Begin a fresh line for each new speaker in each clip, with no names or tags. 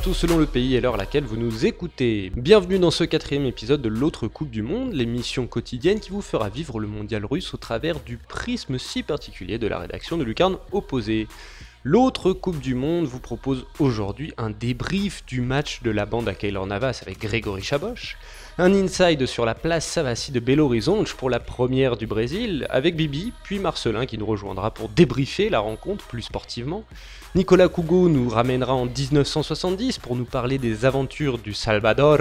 tous selon le pays et l'heure à laquelle vous nous écoutez. Bienvenue dans ce quatrième épisode de l'autre Coupe du Monde, l'émission quotidienne qui vous fera vivre le mondial russe au travers du prisme si particulier de la rédaction de Lucarne Opposée. L'autre Coupe du Monde vous propose aujourd'hui un débrief du match de la bande à Keylor Navas avec Grégory Chaboch, un inside sur la place Savassi de Belo Horizonte pour la première du Brésil avec Bibi, puis Marcelin qui nous rejoindra pour débriefer la rencontre plus sportivement. Nicolas Cougo nous ramènera en 1970 pour nous parler des aventures du Salvador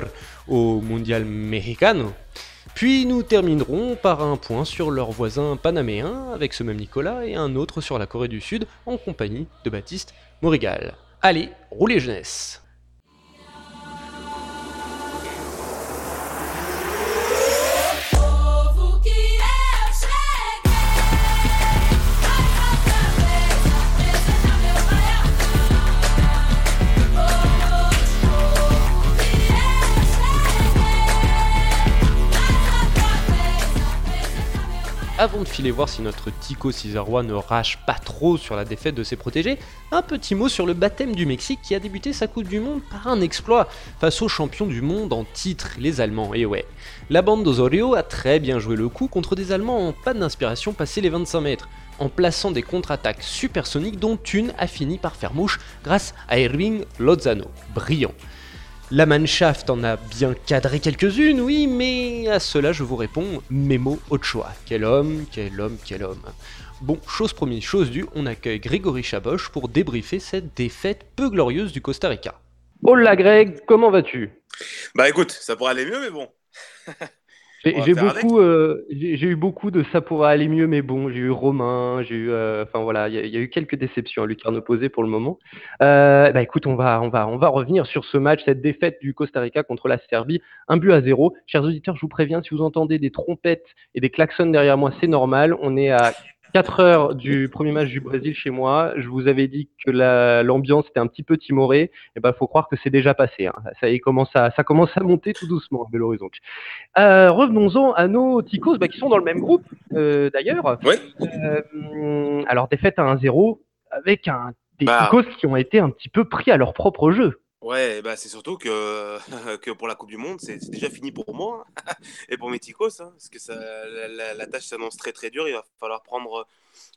au Mondial Mexicano. Puis nous terminerons par un point sur leurs voisins panaméens avec ce même Nicolas et un autre sur la Corée du Sud en compagnie de Baptiste Morigal. Allez, roulez jeunesse Avant de filer voir si notre Tico Cisarois ne rage pas trop sur la défaite de ses protégés, un petit mot sur le baptême du Mexique qui a débuté sa Coupe du Monde par un exploit face aux champions du monde en titre, les Allemands. Et ouais, la bande d'Osorio a très bien joué le coup contre des Allemands en panne d'inspiration passé les 25 mètres, en plaçant des contre-attaques supersoniques dont une a fini par faire mouche grâce à Erwin Lozano. Brillant. La Mannschaft en a bien cadré quelques-unes, oui, mais à cela je vous réponds Memo Ochoa. Quel homme, quel homme, quel homme. Bon, chose première, chose due, on accueille Grégory Chaboch pour débriefer cette défaite peu glorieuse du Costa Rica. Hola Greg, comment vas-tu?
Bah écoute, ça pourrait aller mieux, mais bon.
J'ai beaucoup, euh, j'ai eu beaucoup de ça pourrait aller mieux, mais bon, j'ai eu Romain, j'ai eu, euh, enfin voilà, il y, a eu quelques déceptions à Lucarne opposé pour le moment. Euh, bah écoute, on va, on va, on va revenir sur ce match, cette défaite du Costa Rica contre la Serbie, un but à zéro. Chers auditeurs, je vous préviens, si vous entendez des trompettes et des klaxons derrière moi, c'est normal. On est à 4 heures du premier match du Brésil chez moi. Je vous avais dit que l'ambiance était un petit peu timorée. Et eh ben, faut croire que c'est déjà passé. Hein. Ça, y commence à, ça commence à monter tout doucement à Belo Horizonte. Euh, revenons-en à nos Ticos, bah, qui sont dans le même groupe, euh, d'ailleurs.
Oui.
Euh, alors, défaite à 1-0 avec un, des bah. Ticos qui ont été un petit peu pris à leur propre jeu.
Ouais, bah c'est surtout que, que pour la Coupe du Monde, c'est déjà fini pour moi hein, et pour mes ticos, hein, parce que ça, la, tâche s'annonce très très dure. Il va falloir prendre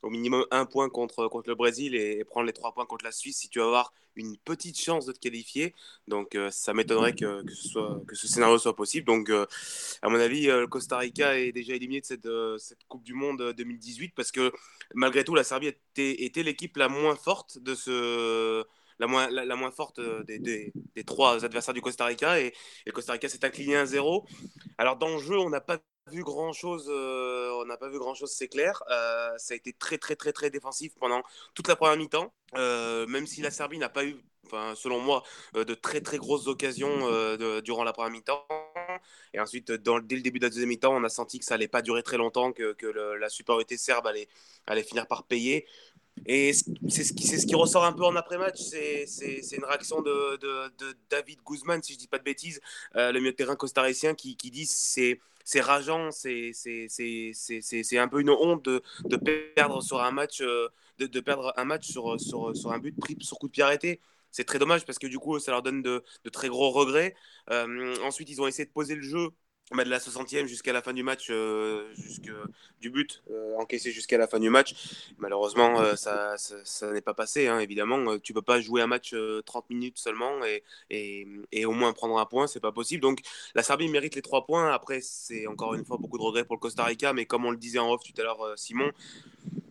au minimum un point contre, contre le Brésil et, prendre les trois points contre la Suisse si tu vas avoir une petite chance de te qualifier. Donc euh, ça m'étonnerait que, que, ce scénario soit possible. Donc euh, à mon avis, euh, le Costa Rica est déjà éliminé de cette, cette Coupe du Monde 2018 parce que malgré tout, la Serbie était l'équipe la moins forte de ce la moins, la, moins forte euh, des, des, trois adversaires du Costa Rica. Et, le Costa Rica s'est incliné 1-0. Alors, dans le jeu, on n'a pas vu grand chose, euh, on n'a pas vu grand chose, c'est clair. Euh, ça a été très, très, très, très défensif pendant toute la première mi-temps. même si la Serbie n'a pas eu, enfin, selon moi, de très, très grosses occasions durant la première mi-temps. Et ensuite, dès le début de la deuxième mi-temps, on a senti que ça allait pas durer très longtemps, que, que la supériorité serbe allait, allait finir par payer. Et c'est ce, qui, ce qui ressort un peu en après-match, c'est une réaction de, de, David Guzman, si je ne dis pas de bêtises, euh, le milieu de terrain costaricien, qui, qui dit c'est c'est rageant, c'est un peu une honte de, de perdre sur un match, euh, de, de, perdre un match sur, sur, sur, un but pris sur coup de pied arrêté. C'est très dommage parce que du coup, ça leur donne de, de très gros regrets. Euh, ensuite, ils ont essayé de poser le jeu de la 60e jusqu'à la fin du match, euh, du but euh, encaissé jusqu'à la fin du match. Malheureusement, euh, ça, ça, n'est pas passé, hein, évidemment. Tu peux pas jouer un match 30 minutes seulement et, et, et, au moins prendre un point, c'est pas possible. Donc la Serbie mérite les trois points. Après, c'est encore une fois beaucoup de regrets pour le Costa Rica, mais comme on le disait en off tout à l'heure, Simon,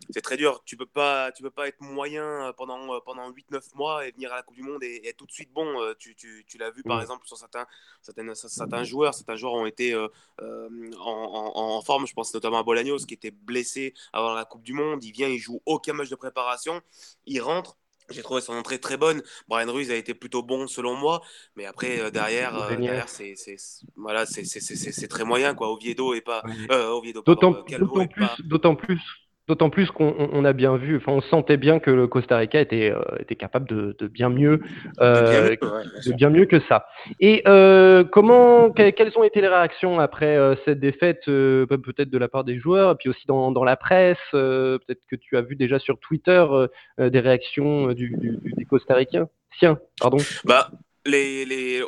c'est très dur. Tu peux pas, tu peux pas être moyen euh, pendant, euh, pendant 8-9 mois et venir à la Coupe du Monde et, être tout de suite bon. Euh, tu, tu, tu l'as vu par exemple sur certains, certains, certains joueurs. Certains joueurs ont été en, en, en, forme. Je pense notamment à Bolaños qui était blessé avant la Coupe du Monde. Il vient, il joue aucun match de préparation. Il rentre. J'ai trouvé son entrée très bonne. Brian Ruiz a été plutôt bon selon moi, mais après derrière, derrière c'est voilà, c'est très moyen quoi. Oviedo et pas Oviedo.
D'autant plus, d'autant plus D'autant plus qu'on a bien vu, enfin, on sentait bien que le Costa Rica était, euh, était capable de, de, bien mieux, euh, de, bien mieux que ça. Et euh, comment, quelles ont été les réactions après cette défaite, peut-être de la part des joueurs, et puis aussi dans, dans la presse, peut-être que tu as vu déjà sur Twitter des réactions du, du, des Costaricains? Tiens, pardon.
Bah,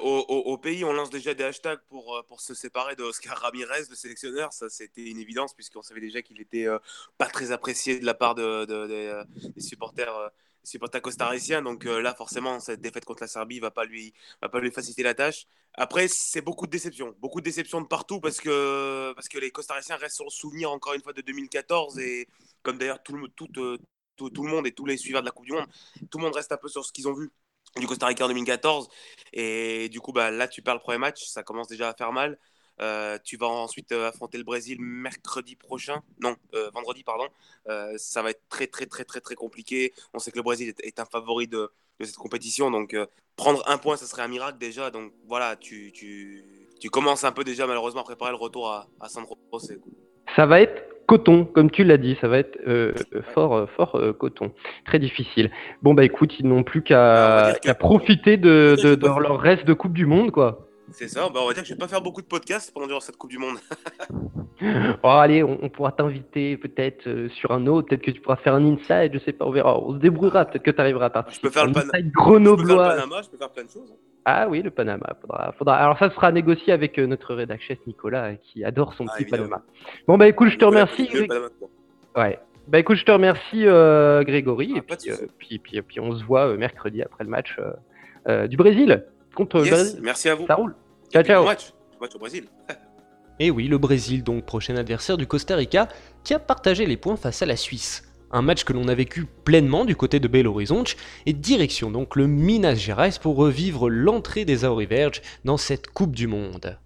au, pays, on lance déjà des hashtags pour, euh, pour se séparer de Oscar Ramirez, le sélectionneur. Ça, c'était une évidence, puisqu'on savait déjà qu'il était euh, pas très apprécié de la part euh, des, supporters, costariciens. Donc là, forcément, cette défaite contre la Serbie va pas lui, va pas lui faciliter la tâche. Après, c'est beaucoup de déceptions. Beaucoup de déceptions de partout, parce que, les costariciens restent sur le souvenir, encore une fois, de 2014. Et comme d'ailleurs tout, tout, tout le monde et tous les suiveurs de la Coupe du Monde, tout le monde reste un peu sur ce qu'ils ont vu du Costa Rica en 2014. Et du coup, bah, là, tu perds le premier match, ça commence déjà à faire mal. Euh, tu vas ensuite euh, affronter le Brésil mercredi prochain, non, euh, vendredi, pardon. ça va être très, très, très, très, très compliqué. On sait que le Brésil est, un favori de, cette compétition, donc prendre un point, ça serait un miracle déjà. Donc voilà, tu, tu, tu commences un peu déjà malheureusement à préparer le retour à, à San José.
Ça va être coton, comme tu l'as dit, ça va être euh, fort, euh, fort euh, coton. Très difficile. Bon, bah écoute, ils n'ont plus qu'à profiter de, leur reste de Coupe du Monde, quoi.
C'est ça, bah on va dire que je vais pas faire beaucoup de podcasts pendant cette Coupe du Monde.
oh, allez, on, pourra t'inviter peut-être sur un autre, peut-être que tu pourras faire un inside, je sais pas, on verra. On se débrouillera, peut-être que tu arriveras à
partir. Je peux faire le, Panama, je peux faire plein de choses.
Ah oui, le Panama. Faudra, faudra... Alors ça sera négocié avec euh, notre rédacteur Nicolas euh, qui adore son ah, petit Panama. Bon bah écoute, je te remercie. Ouais. Bah écoute, je te remercie euh, Grégory ah, et puis, puis, puis, on se voit mercredi après le match du Brésil contre le Brésil.
Merci à vous.
Ça roule. Ciao ciao.
Match. match au Brésil.
et oui, le Brésil donc prochain adversaire du Costa Rica qui a partagé les points face à la Suisse un match que l'on a vécu pleinement du côté de Belo Horizonte, et direction donc le Minas Gerais pour revivre l'entrée des Auriverges dans cette Coupe du Monde.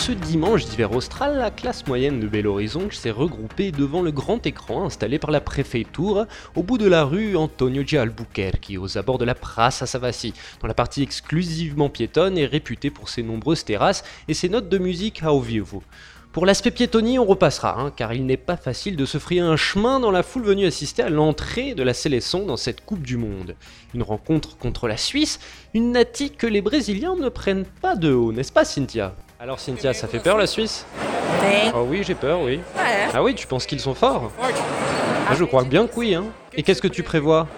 Ce dimanche d'hiver austral, la classe moyenne de Belo Horizonte s'est regroupée devant le grand écran installé par la préfecture au bout de la rue Antonio de Albuquerque, aux abords de la Praça Savassi, dont la partie exclusivement piétonne est réputée pour ses nombreuses terrasses et ses notes de musique à vivo. Pour l'aspect piétonnier, on repassera, hein, car il n'est pas facile de se frayer un chemin dans la foule venue assister à l'entrée de la Célesson dans cette Coupe du Monde. Une rencontre contre la Suisse, une natique que les Brésiliens ne prennent pas de haut, n'est-ce pas Cynthia? Alors Cynthia, ça fait peur la Suisse
Oui.
Oh oui, j'ai peur, oui. Ah oui, tu penses qu'ils sont forts ah, Je crois bien que oui. Hein. Et qu'est-ce que tu prévois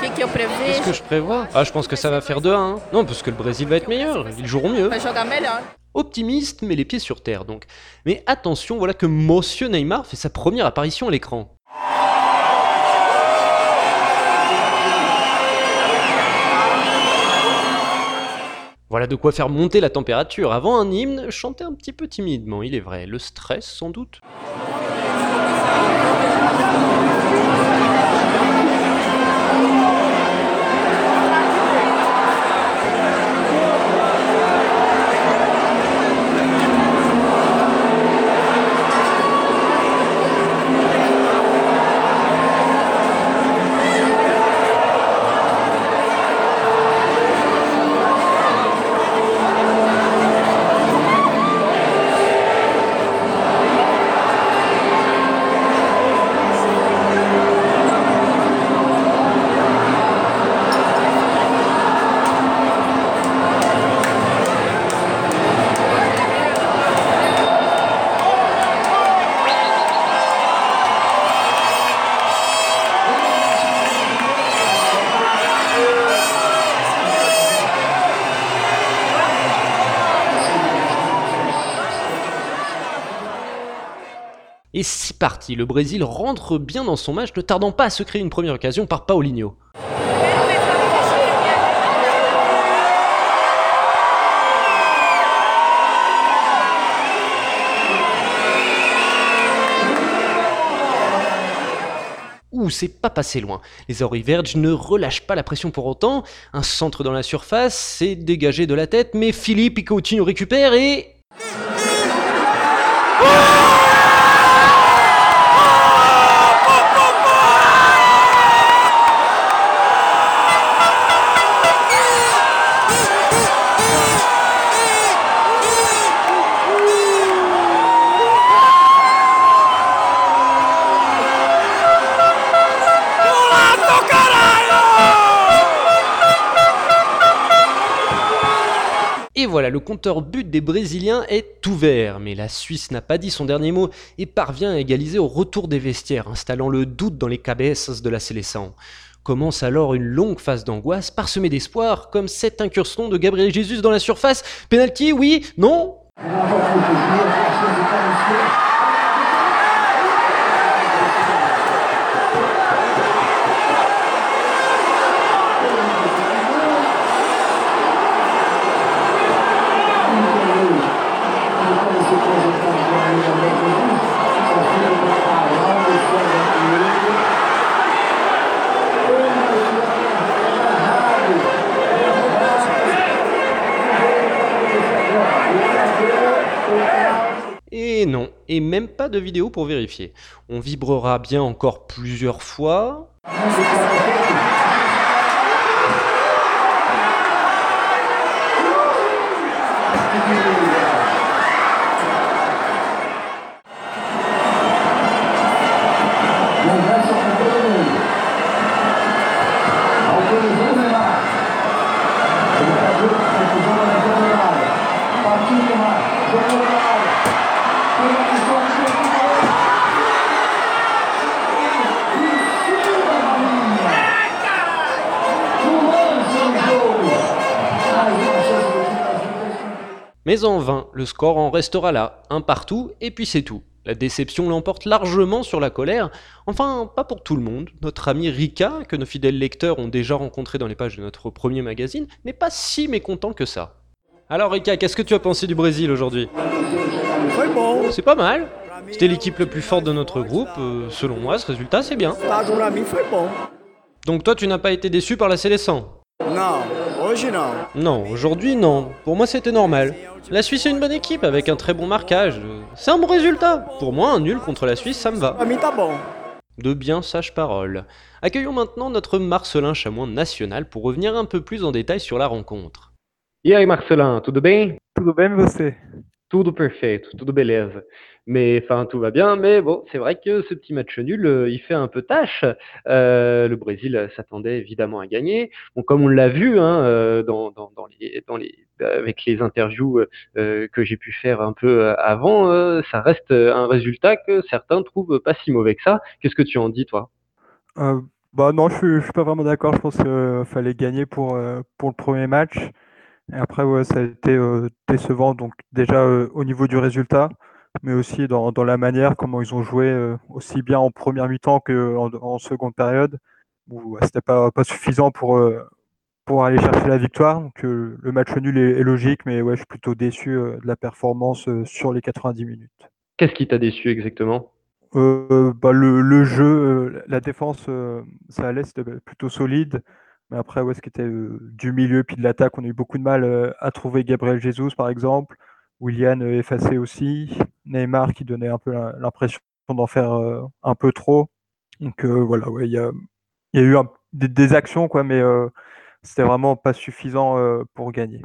Qu'est-ce que je prévois Ah, je pense que ça va faire 2 hein. Non, parce que le Brésil va être meilleur. Ils joueront mieux. Optimiste, mais les pieds sur terre donc. Mais attention, voilà que Monsieur Neymar fait sa première apparition à l'écran. Voilà de quoi faire monter la température avant un hymne, chanter un petit peu timidement, il est vrai, le stress sans doute. Le Brésil rentre bien dans son match, ne tardant pas à se créer une première occasion par Paulinho. c'est pas passé loin. Les Verge ne relâchent pas la pression pour autant. Un centre dans la surface, c'est dégagé de la tête, mais Philippe Coutinho récupère et. Et voilà, le compteur but des Brésiliens est ouvert, mais la Suisse n'a pas dit son dernier mot et parvient à égaliser au retour des vestiaires, installant le doute dans les cabezas de la sélection. Commence alors une longue phase d'angoisse parsemée d'espoir, comme cette incursion de Gabriel Jesus dans la surface. Penalty, oui, non Et même pas de vidéo pour vérifier. On vibrera bien encore plusieurs fois. Le score en restera là, un partout, et puis c'est tout. La déception l'emporte largement sur la colère, enfin pas pour tout le monde. Notre ami Rika, que nos fidèles lecteurs ont déjà rencontré dans les pages de notre premier magazine, n'est pas si mécontent que ça. Alors Rika, qu'est-ce que tu as pensé du Brésil aujourd'hui?
Bon.
C'est pas mal. C'était l'équipe la plus forte de notre groupe, euh, selon moi ce résultat c'est bien. Donc toi tu n'as pas été déçu par la sélection
Non, non.
Non, aujourd'hui non. Pour moi c'était normal. La Suisse est une bonne équipe avec un très bon marquage. C'est un bon résultat. Pour moi un nul contre la Suisse ça me va.
Bon.
De bien sages paroles. Accueillons maintenant notre Marcelin Chamois national pour revenir un peu plus en détail sur la rencontre.
E aí, Marcelin, tudo bem?
Tudo bem você?
Tudo perfeito, tudo beleza. Mais enfin, tout va bien, mais bon, c'est vrai que ce petit match nul, euh, il fait un peu tâche. Euh, le Brésil s'attendait évidemment à gagner. Comme on l'a vu hein, euh, dans, les, avec les interviews que j'ai pu faire un peu avant, ça reste un résultat que certains trouvent pas si mauvais que ça. Qu'est-ce que tu en dis, toi?
Bah non, je suis, suis pas vraiment d'accord. Je pense qu'il fallait gagner pour, pour le premier match. Et après, ça a été décevant. Donc déjà au niveau du résultat, mais aussi dans, dans la manière, comment ils ont joué euh, aussi bien en première mi-temps qu'en en seconde période, où euh, c'était pas, pas suffisant pour, euh, pour aller chercher la victoire. Donc euh, le match nul est, est logique, mais ouais, je suis plutôt déçu de la performance sur les 90 minutes.
Qu'est-ce qui t'a déçu exactement?
Euh, bah, le, le jeu, la défense, ça allait, c'était plutôt solide. Mais après, ouais, ce qui était du milieu puis de l'attaque, on a eu beaucoup de mal à trouver Gabriel Jesus, par exemple. Willian effacé aussi. Neymar qui donnait un peu l'impression d'en faire euh, un peu trop. Donc euh, voilà, ouais, il y a, il y a eu un- des, des actions, quoi, mais euh, c'était vraiment pas suffisant pour gagner.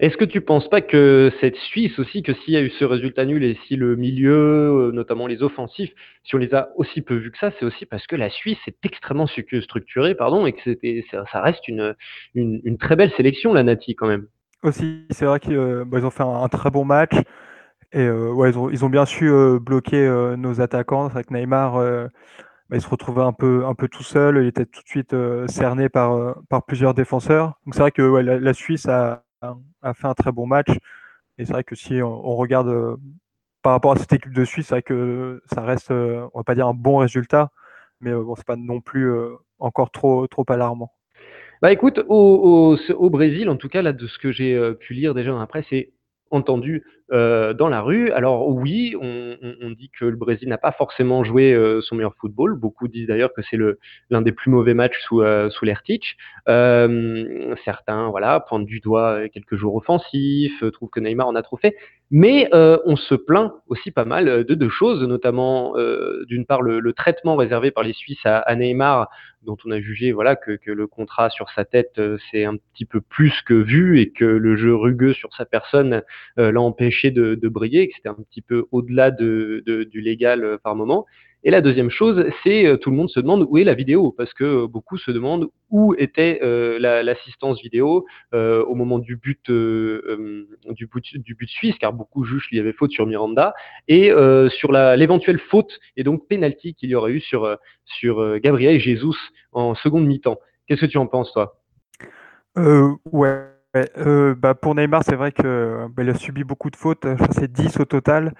Est-ce que tu penses pas que cette Suisse aussi, que s'il y a eu ce résultat nul et si le milieu, notamment les offensifs, si on les a aussi peu vus que ça, c'est aussi parce que la Suisse est extrêmement structurée, pardon, et que ça, reste une, une, une très belle sélection, la Nati, quand même.
Aussi, c'est vrai qu'ils euh, bah, ont fait un, un très bon match. Et euh, ouais, ils ont, bien su euh, bloquer euh, nos attaquants. C'est vrai que Neymar, bah, il se retrouvait un peu, un peu tout seul. Il était tout de suite cerné par, par plusieurs défenseurs. Donc c'est vrai que la, Suisse a, a- fait un très bon match. Et c'est vrai que si on, regarde par rapport à cette équipe de Suisse, c'est vrai que ça reste, on va pas dire un bon résultat, mais bon, c'est pas non plus encore trop, trop alarmant.
Bah écoute, au, au, au Brésil, en tout cas, là, de ce que j'ai pu lire déjà presse, et entendu dans la rue. Alors oui, on, dit que le Brésil n'a pas forcément joué euh, son meilleur football. Beaucoup disent d'ailleurs que c'est l'un des plus mauvais matchs sous, euh, sous l'Ertich. certains voilà, pointent du doigt quelques jours offensifs, trouvent que Neymar en a trop fait. Mais on se plaint aussi pas mal de deux choses, notamment d'une part le, traitement réservé par les Suisses à, à Neymar dont on a jugé voilà que, que le contrat sur sa tête c'est un petit peu plus que vu et que le jeu rugueux sur sa personne l'a empêché de, briller, que c'était un petit peu au-delà de, du légal euh, par moment. Et la deuxième chose, c'est euh, tout le monde se demande où est la vidéo, parce que euh, beaucoup se demandent où était l'assistance vidéo au moment du but, du but suisse, car beaucoup jugent qu'il y avait faute sur Miranda, et sur l'éventuelle faute et donc penalty qu'il y aurait eu sur sur Gabriel Jesus en seconde mi-temps. Qu'est-ce que tu en penses, toi?
Ouais. Euh, bah, pour Neymar, c'est vrai que bah, a subi beaucoup de fautes. c'est 10 au total.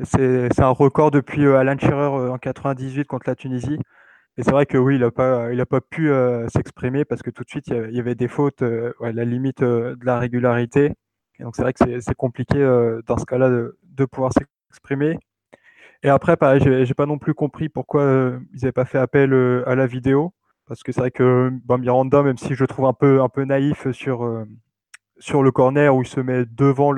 C'est un record depuis euh, Alan Shearer euh, en 98 contre la Tunisie. Et c'est vrai que oui, il n'a pas, a pas pu s'exprimer parce que tout de suite, il y avait des fautes à la limite de la régularité. Et donc c'est vrai que c'est compliqué dans ce cas-là de, pouvoir s'exprimer. Et après, pareil, j'ai pas non plus compris pourquoi ils n'avaient pas fait appel à la vidéo. Parce que c'est vrai que bah, Miranda, même si je le trouve un peu, un peu naïf sur, sur le corner où il se met devant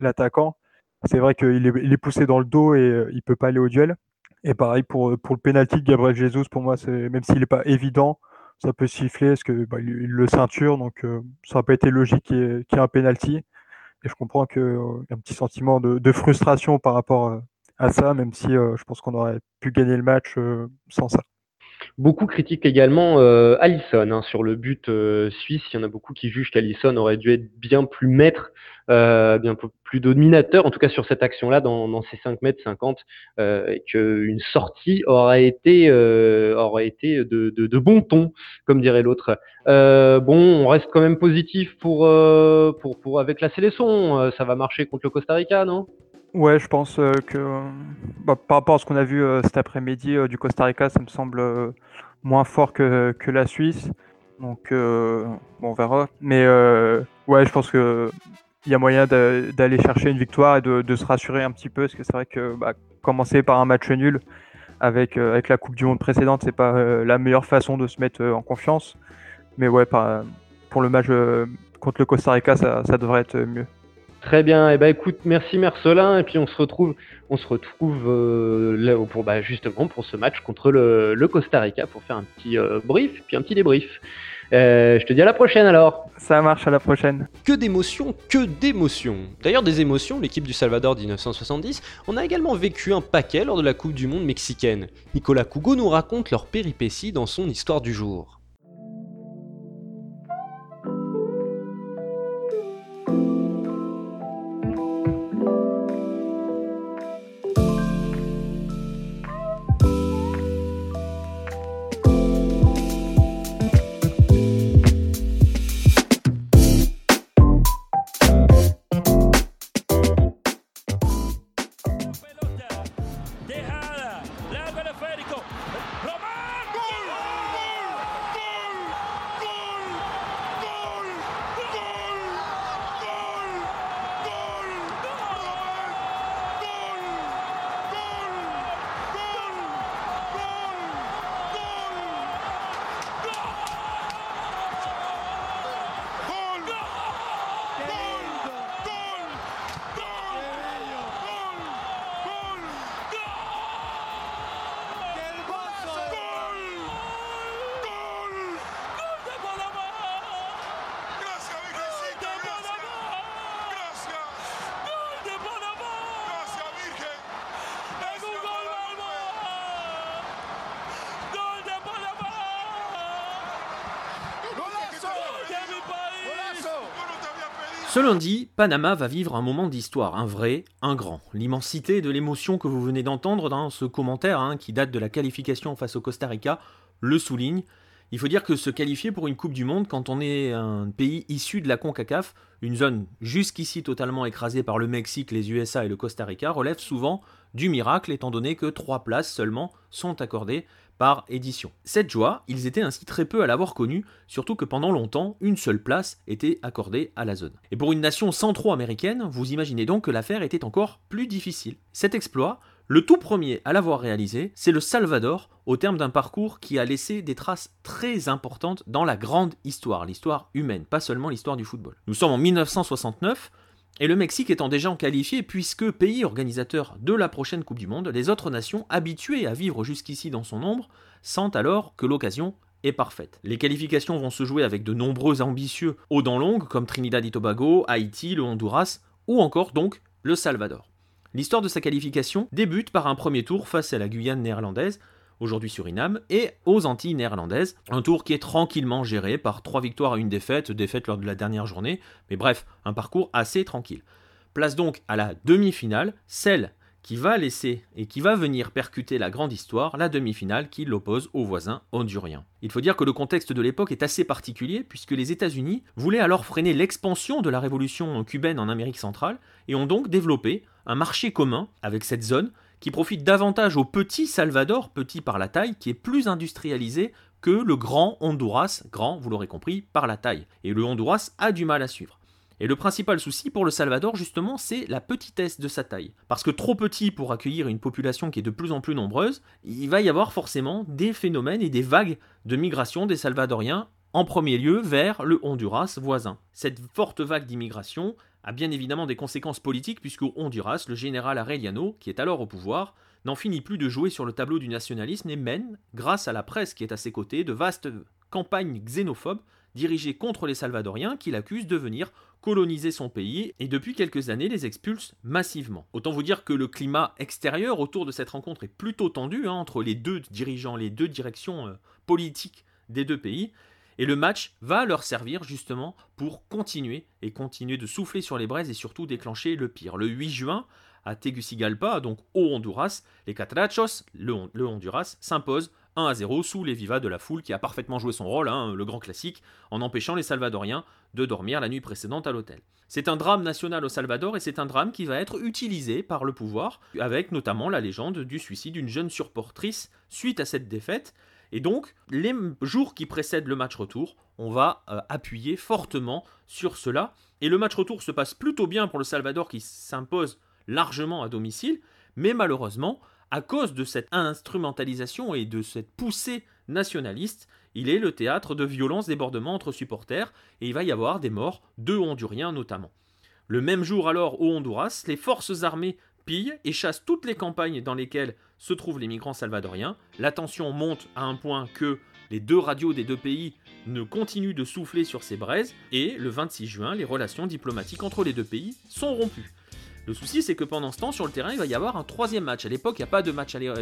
l'attaquant, c'est vrai qu'il est, il est, poussé dans le dos et euh, il peut pas aller au duel. Et pareil pour, pour le penalty de Gabriel Jesus, pour moi, même s'il n'est pas évident, ça peut siffler parce que bah, le ceinture, donc euh, ça n'a pas été logique qu'il y, ait, un penalty. Et je comprends qu'il euh, y a un petit sentiment de, frustration par rapport à ça, même si je pense qu'on aurait pu gagner le match sans ça.
Beaucoup critiquent également euh, Allison hein, sur le but euh, suisse. Il y en a beaucoup qui jugent qu'Allison aurait dû être bien plus maître, euh, bien plus dominateur, en tout cas sur cette action-là, dans, dans ces 5 mètres 50, euh, et qu'une sortie aurait été, aurait été de, de, de, bon ton, comme dirait l'autre. bon, on reste quand même positif pour, pour, pour avec la sélection. ça va marcher contre le Costa Rica, non?
Ouais, je pense euh, que bah, par rapport à ce qu'on a vu euh, cet après-midi euh, du Costa Rica, ça me semble moins fort que, que la Suisse. Donc, bon, on verra. Mais ouais, je pense que il y a moyen d'aller chercher une victoire et de, se rassurer un petit peu, parce que c'est vrai que bah, commencer par un match nul avec, avec la Coupe du Monde précédente, c'est pas la meilleure façon de se mettre en confiance. Mais ouais, pour le match contre le Costa Rica, ça devrait être mieux.
Très bien. Et eh ben écoute, merci Mercelin. Et puis on se retrouve, on se retrouve euh, là pour bah, justement pour ce match contre le, Costa Rica pour faire un petit euh, brief, puis un petit débrief. Euh, je te dis à la prochaine alors.
Ça marche à la prochaine.
Que d'émotions, que d'émotions. D'ailleurs des émotions, l'équipe du Salvador 1970, on a également vécu un paquet lors de la Coupe du Monde mexicaine. Nicolas Cougo nous raconte leurs péripéties dans son histoire du jour.
Lundi, Panama va vivre un moment d'histoire, un vrai, un grand. L'immensité de l'émotion que vous venez d'entendre dans ce commentaire, hein, qui date de la qualification face au Costa Rica, le souligne.
Il faut dire que se qualifier pour une Coupe du Monde quand on est un pays issu de la CONCACAF, une zone jusqu'ici totalement écrasée par le Mexique, les USA et le Costa Rica, relève souvent du miracle étant donné que trois places seulement sont accordées édition. Cette joie, ils étaient ainsi très peu à l'avoir connue, surtout que pendant longtemps, une seule place était accordée à la zone. Et pour une nation centro-américaine, vous imaginez donc que l'affaire était encore plus difficile. Cet exploit, le tout premier à l'avoir réalisé, c'est le Salvador, au terme d'un parcours qui a laissé des traces très importantes dans la grande histoire, l'histoire humaine, pas seulement l'histoire du football. Nous sommes en 1969, et le Mexique étant déjà en qualifié, puisque pays organisateur de la prochaine Coupe du Monde, les autres nations habituées à vivre jusqu'ici dans son ombre sentent alors que l'occasion est parfaite. Les qualifications vont se jouer avec de nombreux ambitieux aux dents longues comme Trinidad et Tobago, Haïti, le Honduras ou encore donc le Salvador. L'histoire de sa qualification débute par un premier tour face à la Guyane néerlandaise, aujourd'hui Suriname, et aux Antilles néerlandaises. Un tour qui est tranquillement géré par trois victoires à une défaite, défaite lors de la dernière journée, mais bref, un parcours assez tranquille. Place donc à la demi-finale, celle qui va laisser et qui va venir percuter la grande histoire, la demi-finale qui l'oppose au voisin hondurien. Il faut dire que le contexte de l'époque est assez particulier puisque les États-Unis voulaient alors freiner l'expansion de la révolution cubaine en Amérique centrale et ont donc développé un marché commun avec cette zone qui profite davantage au petit Salvador, petit par la taille, qui est plus industrialisé que le grand Honduras, grand, vous l'aurez compris, par la taille. Et le Honduras a du mal à suivre. Et le principal souci pour le Salvador, justement, c'est la petitesse de sa taille. Parce que trop petit pour accueillir une population qui est de plus en plus nombreuse, il va y avoir forcément des phénomènes et des vagues de migration des Salvadoriens, en premier lieu vers le Honduras voisin. Cette forte vague d'immigration a bien évidemment des conséquences politiques puisque Honduras, le général Arellano, qui est alors au pouvoir, n'en finit plus de jouer sur le tableau du nationalisme et mène, grâce à la presse qui est à ses côtés, de vastes campagnes xénophobes dirigées contre les Salvadoriens qu'il accuse de venir coloniser son pays et depuis quelques années les expulse massivement. Autant vous dire que le climat extérieur autour de cette rencontre est plutôt tendu hein, entre les deux dirigeants, les deux directions euh, politiques des deux pays, et le match va leur servir justement pour continuer et continuer de souffler sur les braises et surtout déclencher le pire. Le 8 juin, à Tegucigalpa, donc au Honduras, les Catrachos, le, Honduras, s'imposent 1 à 0 sous les vivas de la foule qui a parfaitement joué son rôle, hein, le grand classique, en empêchant les Salvadoriens de dormir la nuit précédente à l'hôtel. C'est un drame national au Salvador et c'est un drame qui va être utilisé par le pouvoir, avec notamment la légende du suicide d'une jeune surportrice suite à cette défaite, et donc, les jours qui précèdent le match retour, on va euh, appuyer fortement sur cela. Et le match retour se passe plutôt bien pour le Salvador qui s'impose largement à domicile, mais malheureusement, à cause de cette instrumentalisation et de cette poussée nationaliste, il est le théâtre de violences débordements entre supporters et il va y avoir des morts, deux Honduriens notamment. Le même jour alors au Honduras, les forces armées pillent et chassent toutes les campagnes dans lesquelles se trouvent les migrants salvadoriens. La tension monte à un point que les deux radios des deux pays ne continuent de souffler sur ces braises et le 26 juin, les relations diplomatiques entre les deux pays sont rompues. Le souci, c'est que pendant ce temps, sur le terrain, il va y avoir un troisième match. À l'époque, il n'y a pas de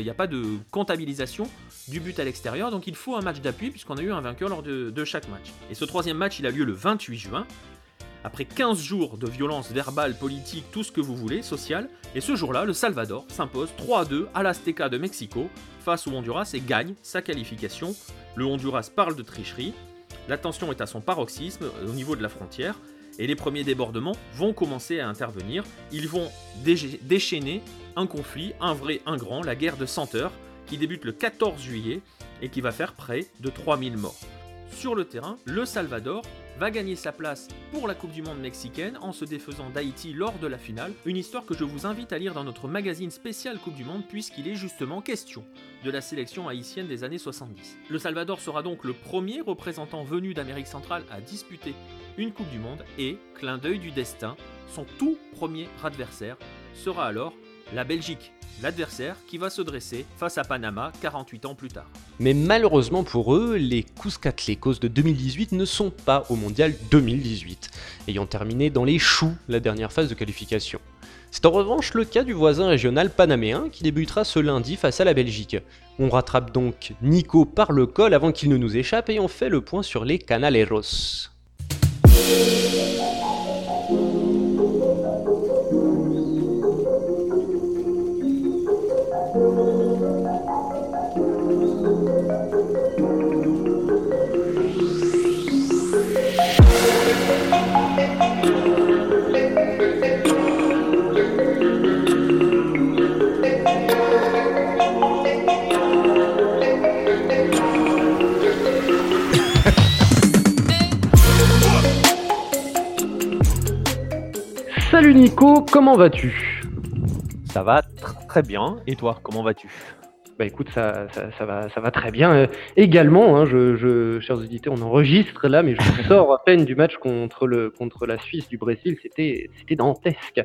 n'y a pas de comptabilisation du but à l'extérieur, donc il faut un match d'appui puisqu'on a eu un vainqueur lors de, chaque match. Et ce troisième match, il a lieu le 28 juin. Après 15 jours de violence verbale, politique, tout ce que vous voulez, sociale, et ce jour-là, le Salvador s'impose 3 2 à l'Azteca de Mexico face au Honduras et gagne sa qualification. Le Honduras parle de tricherie, la tension est à son paroxysme au niveau de la frontière, et les premiers débordements vont commencer à intervenir. Ils vont déchaîner un conflit, un vrai, un grand, la guerre de 100 heures, qui débute le 14 juillet et qui va faire près de 3000 morts. Sur le terrain, le Salvador va gagner sa place pour la Coupe du Monde mexicaine en se défaisant d'Haïti lors de la finale, une histoire que je vous invite à lire dans notre magazine spécial Coupe du Monde puisqu'il est justement question de la sélection haïtienne des années 70. Le Salvador sera donc le premier représentant venu d'Amérique centrale à disputer une Coupe du Monde et, clin d'œil du destin, son tout premier adversaire sera alors la Belgique l'adversaire qui va se dresser face à Panama 48 ans plus tard.
Mais malheureusement pour eux, les Cuscatlecos de 2018 ne sont pas au mondial 2018, ayant terminé dans les choux la dernière phase de qualification. C'est en revanche le cas du voisin régional panaméen qui débutera ce lundi face à la Belgique. On rattrape donc Nico par le col avant qu'il ne nous échappe et on fait le point sur les Canaleros.
Nico, comment vas-tu?
Ça va tr- très bien. Et toi, comment vas-tu?
Bah écoute, ça, ça, ça va, ça va très bien. Euh, également, hein, je, je, chers auditeurs, on enregistre là, mais je sors à peine du match contre, le, contre la Suisse du Brésil. C'était c'était dantesque.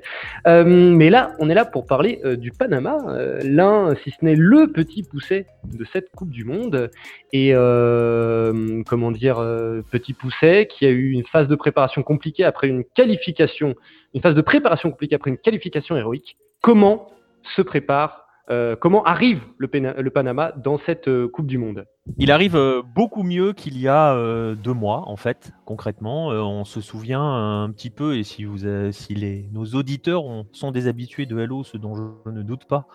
Euh, mais là, on est là pour parler euh, du Panama, euh, l'un, si ce n'est le petit pousset de cette Coupe du Monde. Et euh, comment dire, euh, petit pousset qui a eu une phase de préparation compliquée après une qualification, une phase de préparation compliquée après une qualification héroïque. Comment se prépare euh, comment arrive le, Panama dans cette euh, Coupe du Monde?
Il arrive euh, beaucoup mieux qu'il y a deux mois, en fait, concrètement. On se souvient un petit peu, et si, vous, si les, nos auditeurs ont- sont des habitués de Hello, ce dont je ne doute pas,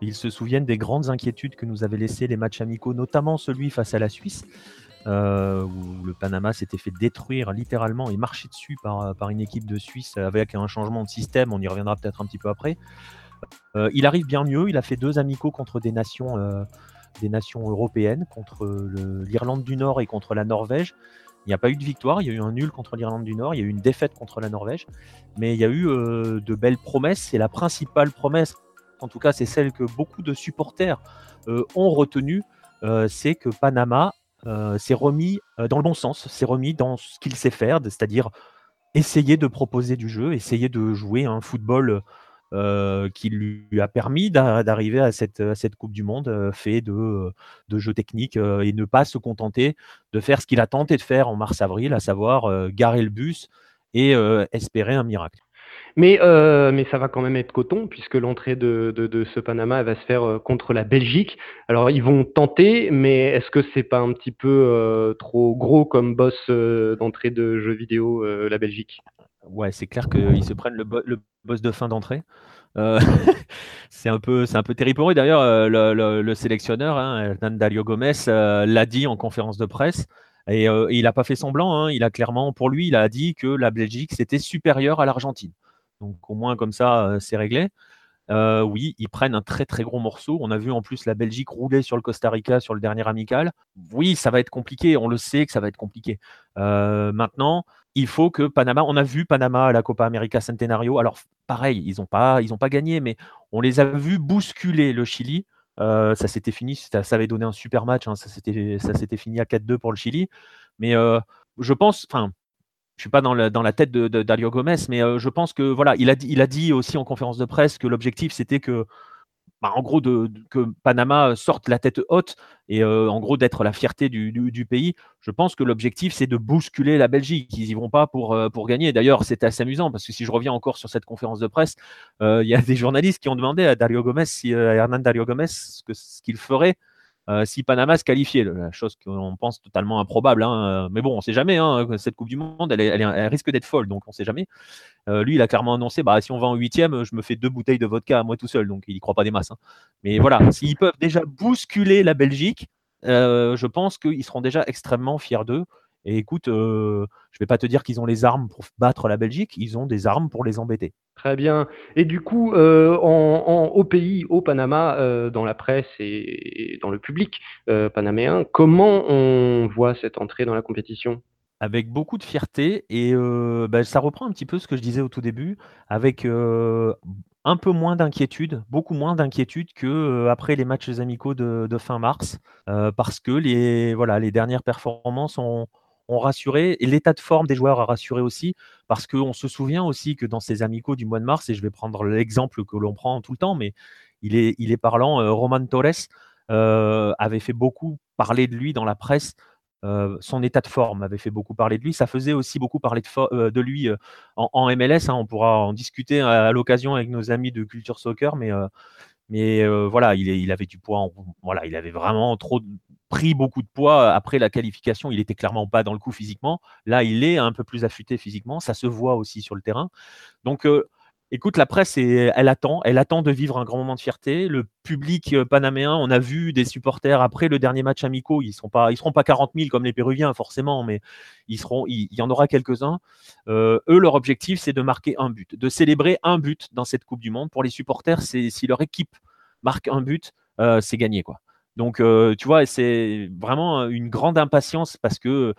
ils se souviennent des grandes inquiétudes que nous avaient laissées les matchs amicaux, notamment celui face à la Suisse, où le Panama s'était fait détruire littéralement et marcher dessus par une équipe de Suisse avec un changement de système. On y reviendra peut-être un petit peu après. Euh, il arrive bien mieux. Il a fait deux amicaux contre des nations, euh, européennes, contre l'Irlande du Nord et contre la Norvège. Il n'y a pas eu de victoire. Il y a eu un nul contre l'Irlande du Nord. Il y a eu une défaite contre la Norvège. Mais il y a eu euh, de belles promesses. C'est la principale promesse. En tout cas, c'est celle que beaucoup de supporters ont retenue. c'est que Panama s'est remis dans le bon sens, s'est remis dans ce qu'il sait faire, c'est-à-dire essayer de proposer du jeu, essayer de jouer un football euh, qui lui a permis d'a- d'arriver à cette, Coupe du Monde euh, fait de, de jeux techniques euh, et ne pas se contenter de faire ce qu'il a tenté de faire en mars-avril, à savoir euh, garer le bus et euh, espérer un miracle.
mais, euh, ça va quand même être coton, puisque l'entrée de, ce Panama va se faire euh, contre la Belgique. Alors, ils vont tenter, mais est-ce que c'est pas un petit peu euh, trop gros comme boss euh, d'entrée de jeux vidéo, euh, la Belgique?
Ouais, c'est clair qu'ils se prennent le, bo- le boss de fin d'entrée. Euh, c'est un peu, c'est peu. D'ailleurs, euh, le, le- le sélectionneur, hein, Dario Gomez, euh, l'a dit en conférence de presse. Et, il n'a pas fait semblant. hein. il a clairement, pour lui, il a dit que la Belgique c'était supérieur à l'Argentine. Donc au moins comme ça, c'est réglé. Oui, ils prennent un très très gros morceau. On a vu en plus la Belgique rouler sur le Costa Rica sur le dernier amical. Oui, ça va être compliqué. On le sait que ça va être compliqué. Maintenant, il faut que Panama, on a vu Panama à la Copa América Centenario. Alors pareil, ils n'ont pas, ils pas gagné, mais on les a vus bousculer le Chili. Euh, ça s'était fini, ça, avait donné un super match. hein. ça s'était, fini à 4-2 pour le Chili. Mais euh, je pense, enfin, je suis pas dans, la- dans la tête de, Gomez, mais euh, je pense que voilà, il a, il a dit aussi en conférence de presse que l'objectif c'était que, bah, en gros, de, que Panama sorte la tête haute et euh, en gros d'être la fierté du, pays. Je pense que l'objectif c'est de bousculer la Belgique. Ils y vont pas pour, euh, pour gagner. D'ailleurs, c'était assez amusant parce que si je reviens encore sur cette conférence de presse, euh, il y a des journalistes qui ont demandé à Dario Gomez, si, à Hernan Dario Gomez, ce qu'il ferait euh, si Panama se qualifiait, chose qu'on pense totalement improbable. hein. Mais bon, on ne sait jamais. hein. Cette Coupe du Monde, elle, risque d'être folle, donc on ne sait jamais. Euh, lui, il a clairement annoncé bah, si on va en huitième, je me fais deux bouteilles de vodka à moi tout seul, donc il n'y croit pas des masses. hein. Mais voilà, s'ils peuvent déjà bousculer la Belgique, euh, je pense qu'ils seront déjà extrêmement fiers d'eux. Et écoute, euh, je ne vais pas te dire qu'ils ont les armes pour battre la Belgique, ils ont des armes pour les embêter.
Très bien. Et du coup, euh, en, en- au pays, au Panama, euh, dans la presse et, et dans le public panaméen, comment on voit cette entrée dans la compétition?
Avec beaucoup de fierté et bah, ça reprend un petit peu ce que je disais au tout début, avec un peu moins d'inquiétude, beaucoup moins d'inquiétude que euh, après les matchs amicaux de, de fin mars, euh, parce que les voilà les dernières performances ont, ont rassuré et l'état de forme des joueurs a rassuré aussi, parce qu'on se souvient aussi que dans ces amicaux du mois de mars, et je vais prendre l'exemple que l'on prend tout le temps, mais il est, il est parlant, euh, Roman Torres euh, avait fait beaucoup parler de lui dans la presse euh, son état de forme avait fait beaucoup parler de lui. Ça faisait aussi beaucoup parler de, lui en, MLS. hein. on pourra en discuter à, à l'occasion avec nos amis de Culture Soccer, mais, mais voilà, il, avait du poids. voilà, il avait vraiment trop pris beaucoup de poids après la qualification. Il était clairement pas dans le coup physiquement. Là, il est un peu plus affûté physiquement. Ça se voit aussi sur le terrain. Donc euh, Écoute, la presse, elle attend, elle attend de vivre un grand moment de fierté. Le public euh, panaméen, on a vu des supporters après le dernier match amicaux, ils seront pas, ils seront pas 40 000 comme les Péruviens forcément, mais ils seront, il, y en aura quelques-uns. Euh, eux, leur objectif, c'est de marquer un but, de célébrer un but dans cette Coupe du Monde. Pour les supporters, si leur équipe marque un but, euh, c'est gagné quoi. Donc, euh, tu vois, c'est vraiment une grande impatience parce que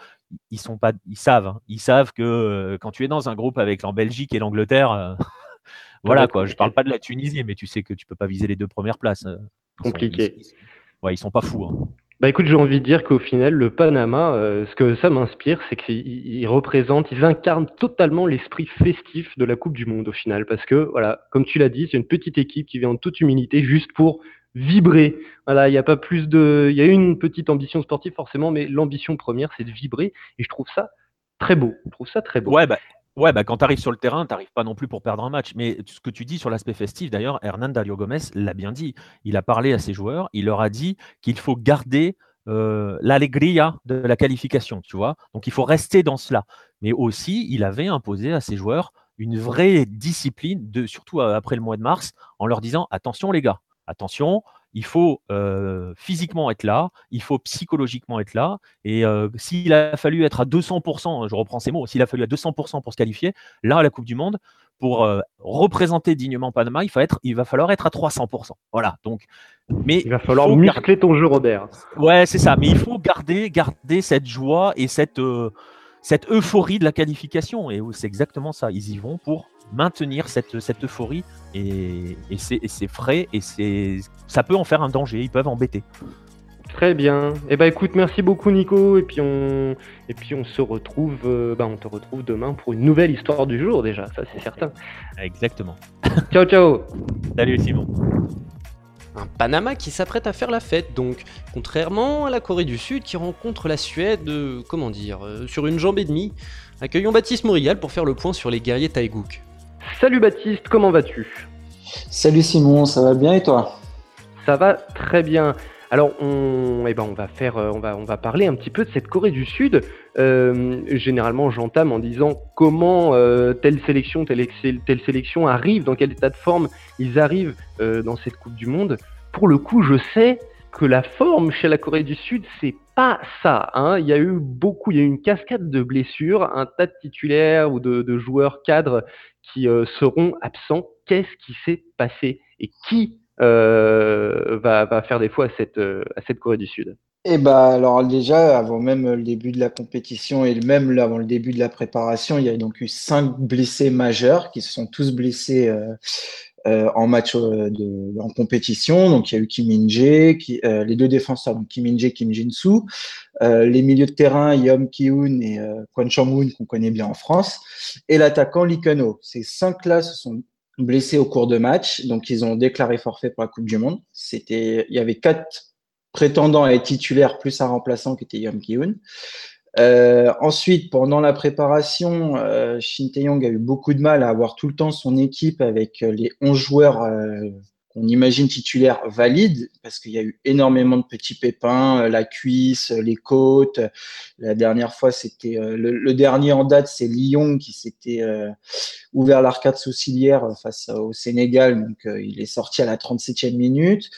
ils sont pas, ils savent, hein. ils savent que euh, quand tu es dans un groupe avec la Belgique et l'Angleterre, euh, Voilà quoi. Je parle pas de la Tunisie, mais tu sais que tu peux pas viser les deux premières places. Ils sont-
Compliqué.
ils- ils- ouais, ils sont pas fous. hein.
Bah écoute, j'ai envie de dire qu'au final, le Panama, euh, ce que ça m'inspire, c'est qu'ils ils représentent, ils incarnent totalement l'esprit festif de la Coupe du Monde au final. Parce que, voilà, comme tu l'as dit, c'est une petite équipe qui vient en toute humilité juste pour vibrer. Voilà, il n'y a pas plus de. Il y a une petite ambition sportive forcément, mais l'ambition première, c'est de vibrer. Et je trouve ça très beau. Je trouve ça très beau.
Ouais, bah, bah, quand tu arrives sur le terrain, tu n'arrives pas non plus pour perdre un match. Mais ce que tu dis sur l'aspect festif, d'ailleurs, Hernan Dario Gomez l'a bien dit. Il a parlé à ses joueurs, il leur a dit qu'il faut garder euh, l'allegria de la qualification, tu vois. Donc il faut rester dans cela. Mais aussi, il avait imposé à ses joueurs une vraie discipline, surtout euh, après le mois de mars, en leur disant attention les gars, attention, il faut euh, physiquement être là, il faut psychologiquement être là. Et euh, s'il a fallu être à 200%, je reprends ces mots, s'il a fallu à 200% pour se qualifier, là, à la Coupe du Monde, pour euh, représenter dignement Panama, il, faut être, il va falloir être à 300%. Voilà. Donc, mais
Il va falloir muscler ton jeu, Robert.
Ouais, c'est ça. Mais il faut garder, garder cette joie et cette, cette euphorie de la qualification. Et c'est exactement ça. Ils y vont pour maintenir cette, cette euphorie. Et, et c'est frais et c'est ça peut en faire un danger. Ils peuvent embêter.
Très bien. Eh ben écoute, merci beaucoup Nico. Et puis on, et puis on se retrouve, euh, bah, on te retrouve demain pour une nouvelle histoire du jour déjà. Ça c'est certain.
Exactement.
Ciao ciao.
Salut Simon.
Un Panama qui s'apprête à faire la fête, donc, contrairement à la Corée du Sud qui rencontre la Suède, euh, comment dire, euh, sur une jambe et demie. Accueillons Baptiste Mourigal pour faire le point sur les guerriers Taegouk.
Salut Baptiste, comment vas-tu?
Salut Simon, ça va bien et toi?
Ça va très bien. Alors on, eh ben on va faire, euh, on va, parler un petit peu de cette Corée du Sud. Euh, généralement, j'entame en disant comment euh, telle sélection, telle, arrive, dans quel état de forme ils arrivent dans cette Coupe du Monde. Pour le coup, je sais que la forme chez la Corée du Sud, c'est pas ça. hein. Il y a eu beaucoup, il y a eu une cascade de blessures, un tas de titulaires ou de, joueurs cadres qui seront absents. Qu'est-ce qui s'est passé et qui va, va faire défaut à cette, euh, à cette Corée du Sud
Eh bah alors déjà, avant même le début de la compétition et même avant le début de la préparation, il y a donc eu cinq blessés majeurs qui se sont tous blessés euh, euh, en match euh, de, en compétition. Donc il y a eu Kim Min-jae, euh, les deux défenseurs, donc Kim Min-jae, Kim Jin-soo, euh, les milieux de terrain Yom Ki-hoon et euh, Kwon Chang-moon qu'on connaît bien en France, et l'attaquant Lee Kun-ho. Ces cinq-là se sont blessés au cours de match, donc ils ont déclaré forfait pour la Coupe du Monde. C'était, il y avait quatre prétendant à être titulaire plus un remplaçant qui était Yom Ki-hoon. Euh, ensuite, pendant la préparation, euh, Shin Tae-yong a eu beaucoup de mal à avoir tout le temps son équipe avec les 11 joueurs euh, qu'on imagine titulaires valides, parce qu'il y a eu énormément de petits pépins, euh, la cuisse, euh, les côtes. La dernière fois, c'était euh, le, dernier en date, c'est Lyon qui s'était ouvert l'arcade sourcilière face au Sénégal, donc euh, il est sorti à la 37e minute.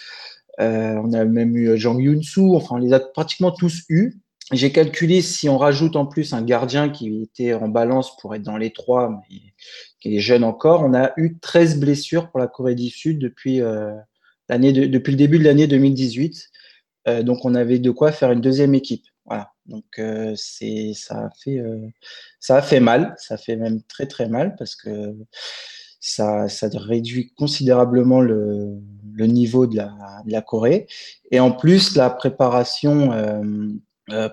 Euh, on a même eu Jang Yoon-soo, enfin on les a pratiquement tous eus. J'ai calculé si on rajoute en plus un gardien qui était en balance pour être dans les trois, mais qui est jeune encore, on a eu 13 blessures pour la Corée du Sud depuis, euh, l'année de- depuis le début de l'année 2018. Euh, donc on avait de quoi faire une deuxième équipe. Voilà. Donc euh, c'est ça a fait ça a fait mal, ça fait même très très mal parce que ça, ça réduit considérablement le, niveau de la, Corée. Et en plus, la préparation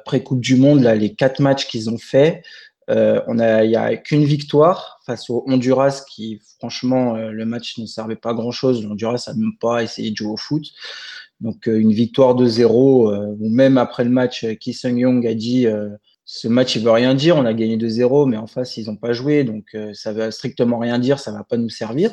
pré-Coupe du Monde, là, les quatre matchs qu'ils ont fait, euh, on a, il n'y a qu'une victoire face au Honduras qui, franchement, euh, le match ne servait pas grand-chose. Honduras n'a même pas essayé de jouer au foot. Donc, euh, une victoire de 0, euh, ou même après le match, euh, Ki Sung-yong a dit euh, ce match, il veut rien dire, on a gagné 2-0, mais en face, ils n'ont pas joué, donc euh, ça veut strictement rien dire, ça va pas nous servir.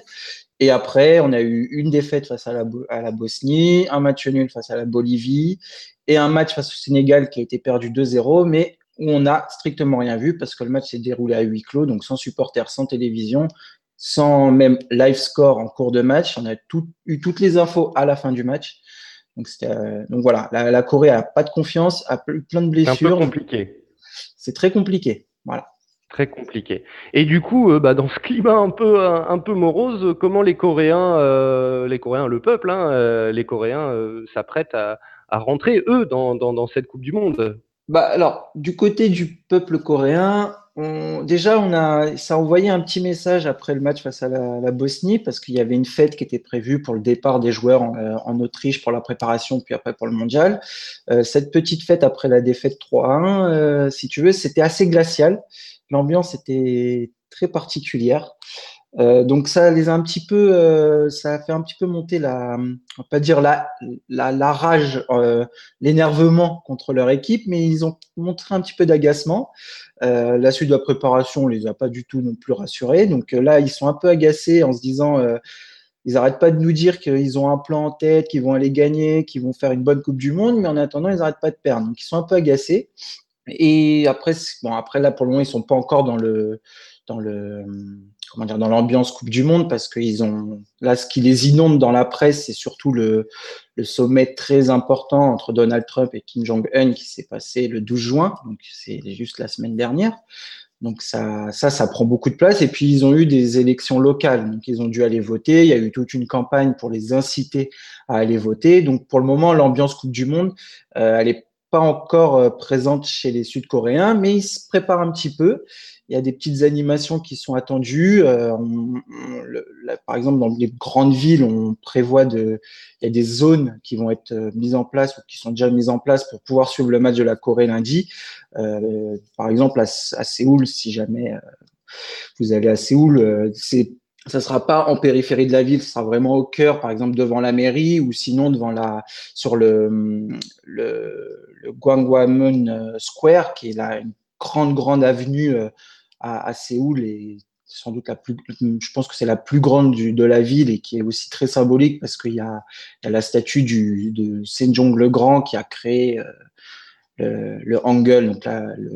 Et après, on a eu une défaite face à la, Bo- à la Bosnie, un match nul face à la Bolivie, et un match face au Sénégal qui a été perdu 2-0, mais où on n'a strictement rien vu parce que le match s'est déroulé à huis clos, donc sans supporters, sans télévision, sans même live score en cours de match. On a tout- eu toutes les infos à la fin du match. Donc, euh, donc voilà, la, la Corée a pas de confiance, a ple- plein de
C'est un peu
blessures.
compliqué.
C'est très compliqué. Voilà.
Très compliqué. Et du coup, euh, bah, dans ce climat un peu, un, un peu morose, comment les Coréens, euh, les Coréens, le peuple, hein, euh, les Coréens s'apprêtent à, à rentrer, eux, dans, dans, dans cette Coupe du Monde?
Bah alors, du côté du peuple coréen, déjà, a, ça a envoyé un petit message après le match face à la, Bosnie parce qu'il y avait une fête qui était prévue pour le départ des joueurs en, euh, Autriche pour la préparation, puis après pour le mondial. Euh, cette petite fête après la défaite 3-1, euh, si tu veux, c'était assez glacial. L'ambiance était très particulière. Euh, donc ça les a un petit peu, euh, ça a fait un petit peu monter la, pas dire la, la, rage, euh, l'énervement contre leur équipe, mais ils ont montré un petit peu d'agacement. La suite de la préparation, on les a pas du tout non plus rassurés. Donc là, ils sont un peu agacés en se disant, ils arrêtent pas de nous dire qu'ils ont un plan en tête, qu'ils vont aller gagner, qu'ils vont faire une bonne Coupe du Monde, mais en attendant, ils arrêtent pas de perdre. Donc ils sont un peu agacés. Et après, bon, après là, pour le moment, ils sont pas encore dans le, dans le, comment dire, dans l'ambiance Coupe du Monde parce qu'ils ont, là, ce qui les inonde dans la presse, c'est surtout le, sommet très important entre Donald Trump et Kim Jong-un qui s'est passé le 12 juin. Donc, c'est juste la semaine dernière. Donc, ça, ça, ça prend beaucoup de place. Et puis, ils ont eu des élections locales. Donc, ils ont dû aller voter. Il y a eu toute une campagne pour les inciter à aller voter. Donc, pour le moment, l'ambiance Coupe du Monde, euh, elle est pas encore euh, présente chez les Sud-Coréens, mais ils se préparent un petit peu. Il y a des petites animations qui sont attendues. Euh, par exemple, dans les grandes villes, on prévoit de, il y a des zones qui vont être euh, mises en place ou qui sont déjà mises en place pour pouvoir suivre le match de la Corée lundi. Euh, par exemple, à, Séoul, si jamais euh, vous allez à Séoul, c'est ça sera pas en périphérie de la ville, ce sera vraiment au cœur, par exemple devant la mairie ou sinon devant la sur le le, euh, Square, qui est là une grande grande avenue euh, à, Séoul et sans doute la plus, je pense que c'est la plus grande de la ville et qui est aussi très symbolique parce qu'il y a, il y a la statue du, de Sejong le Grand qui a créé euh, le, le Hangul, donc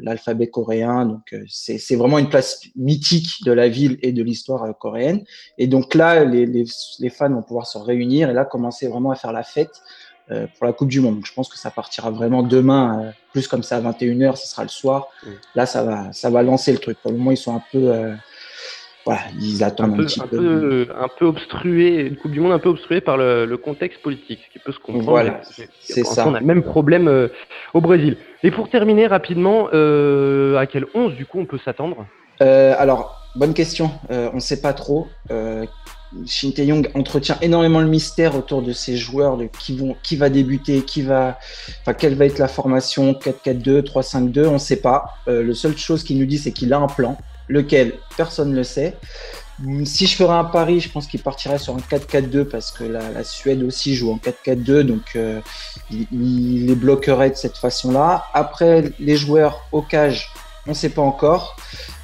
l'alphabet coréen. Donc euh, c'est c'est vraiment une place mythique de la ville et de l'histoire euh, coréenne. Et donc là, les, les, les fans vont pouvoir se réunir et là commencer vraiment à faire la fête euh, pour la Coupe du Monde. Donc je pense que ça partira vraiment demain, euh, plus comme ça à 21h, ce sera le soir. Là, ça va, ça va lancer le truc. Pour le moment, ils sont un peu, euh, voilà, ils attendent un,
peu,
petit
un
peu.
peu, un peu obstrué, une Coupe du Monde un peu obstruée par le, le contexte politique, ce qui peut se comprendre.
Voilà, c'est ça.
On a le même problème euh, au Brésil. Et pour terminer rapidement, euh, à quel 11 du coup on peut s'attendre?
Euh, alors, bonne question. On ne sait pas trop. Shin Tae-yong entretient énormément le mystère autour de ces joueurs, de qui, vont, qui va débuter, qui va, enfin, quelle va être la formation 4-4-2, 3-5-2, on ne sait pas. Euh, le seule chose qu'il nous dit, c'est qu'il a un plan, lequel personne ne le sait. Hum, Si je ferais un pari, je pense qu'il partirait sur un 4-4-2 parce que la, Suède aussi joue en 4-4-2, donc euh, il, il les bloquerait de cette façon-là. Après, les joueurs au cage, on ne sait pas encore.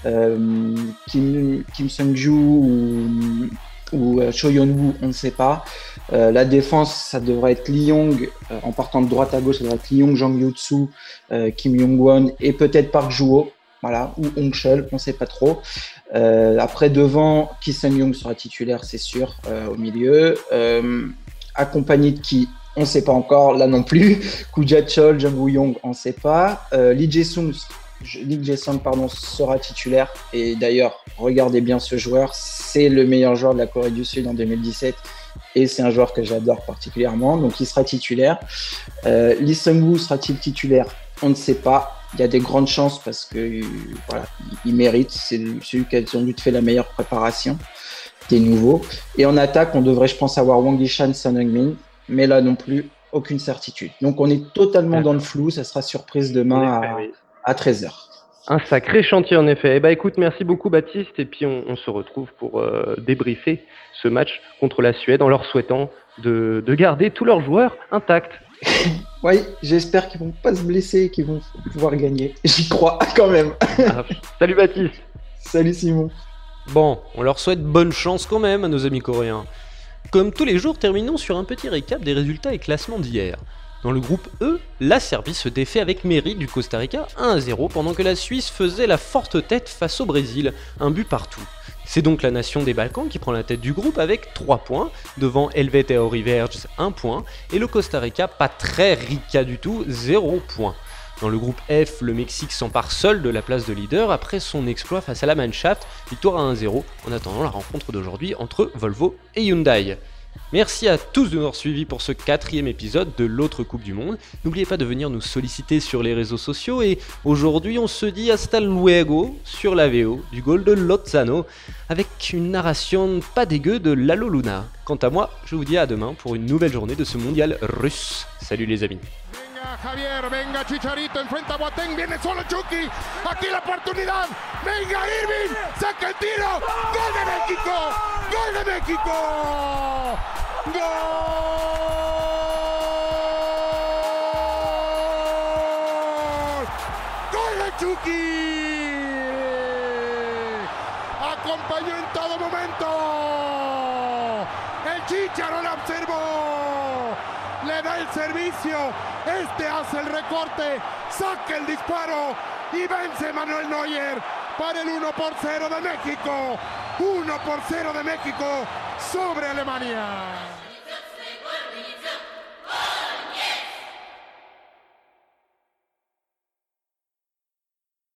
Euh, Kim, Kim Sung-ju ou, ou euh, Cho Yeon-woo, on ne sait pas. Euh, la défense, ça devrait être Lee Young, euh, en partant de droite à gauche, ça devrait être Lee Young, Jang Yotsu, euh, Kim Yong-won et peut-être Park Joo, voilà, ou Hong on ne sait pas trop. Euh, après, devant, Ki Sun-young sera titulaire, c'est sûr, euh, au milieu. Euh, accompagné de qui On ne sait pas encore, là non plus. Kuja Chol, Jung Woo-young, on ne sait pas. Lee Jae-sung Lee Jae-sung, pardon, sera titulaire. Et d'ailleurs, regardez bien ce joueur. C'est le meilleur joueur de la Corée du Sud en 2017. Et c'est un joueur que j'adore particulièrement. Donc, il sera titulaire. Lee Sung-woo sera-t-il titulaire? On ne sait pas. Il y a des grandes chances parce que voilà, il, il mérite. C'est celui qui a sans doute fait la meilleure préparation des nouveaux. Et en attaque, on devrait, je pense, avoir Wang Yishan, Son Heung-min. Mais là non plus, aucune certitude. Donc, on est totalement dans le flou. Ça sera surprise demain à,
Oui.
à 13h.
Un sacré chantier en effet. Eh ben, écoute, merci beaucoup Baptiste, et puis on, on se retrouve pour euh, débriefer ce match contre la Suède en leur souhaitant de, de garder tous leurs joueurs intacts.
Oui, j'espère qu'ils vont pas se blesser et qu'ils vont pouvoir gagner. J'y crois quand même.
Ah, salut Baptiste
Salut Simon.
Bon, on leur souhaite bonne chance quand même à nos amis coréens. Comme tous les jours, terminons sur un petit récap des résultats et classements d'hier. Dans le groupe E, la Serbie se défait avec mérite du Costa Rica 1-0 pendant que la Suisse faisait la forte tête face au Brésil, un but partout. C'est donc la nation des Balkans qui prend la tête du groupe avec 3 points, devant Helvetia Oriverge 1 point, et le Costa Rica pas très rica du tout, 0 point. Dans le groupe F, le Mexique s'empare seul de la place de leader après son exploit face à la Mannschaft, victoire à 1-0 en attendant la rencontre d'aujourd'hui entre Volvo et Hyundai. Merci à tous de nous avoir suivis pour ce quatrième épisode de l'autre Coupe du Monde. N'oubliez pas de venir nous solliciter sur les réseaux sociaux et aujourd'hui on se dit hasta luego sur la VO du goal de Lozano avec une narration pas dégueu de Lalo Luna. Quant à moi, je vous dis à demain pour une nouvelle journée de ce mondial russe. Salut les amis.
Javier, venga Chicharito, enfrenta a Boateng, viene solo Chucky, aquí la oportunidad, venga Irving, saca el tiro, gol de México, gol de México, gol, gol de Chucky, acompañó en todo momento, el Chicharo la observó, le da el servicio, este hace el recorte, saca el disparo y vence Manuel Neuer para el 1 por 0 de México. 1 por 0 de México sobre Alemania.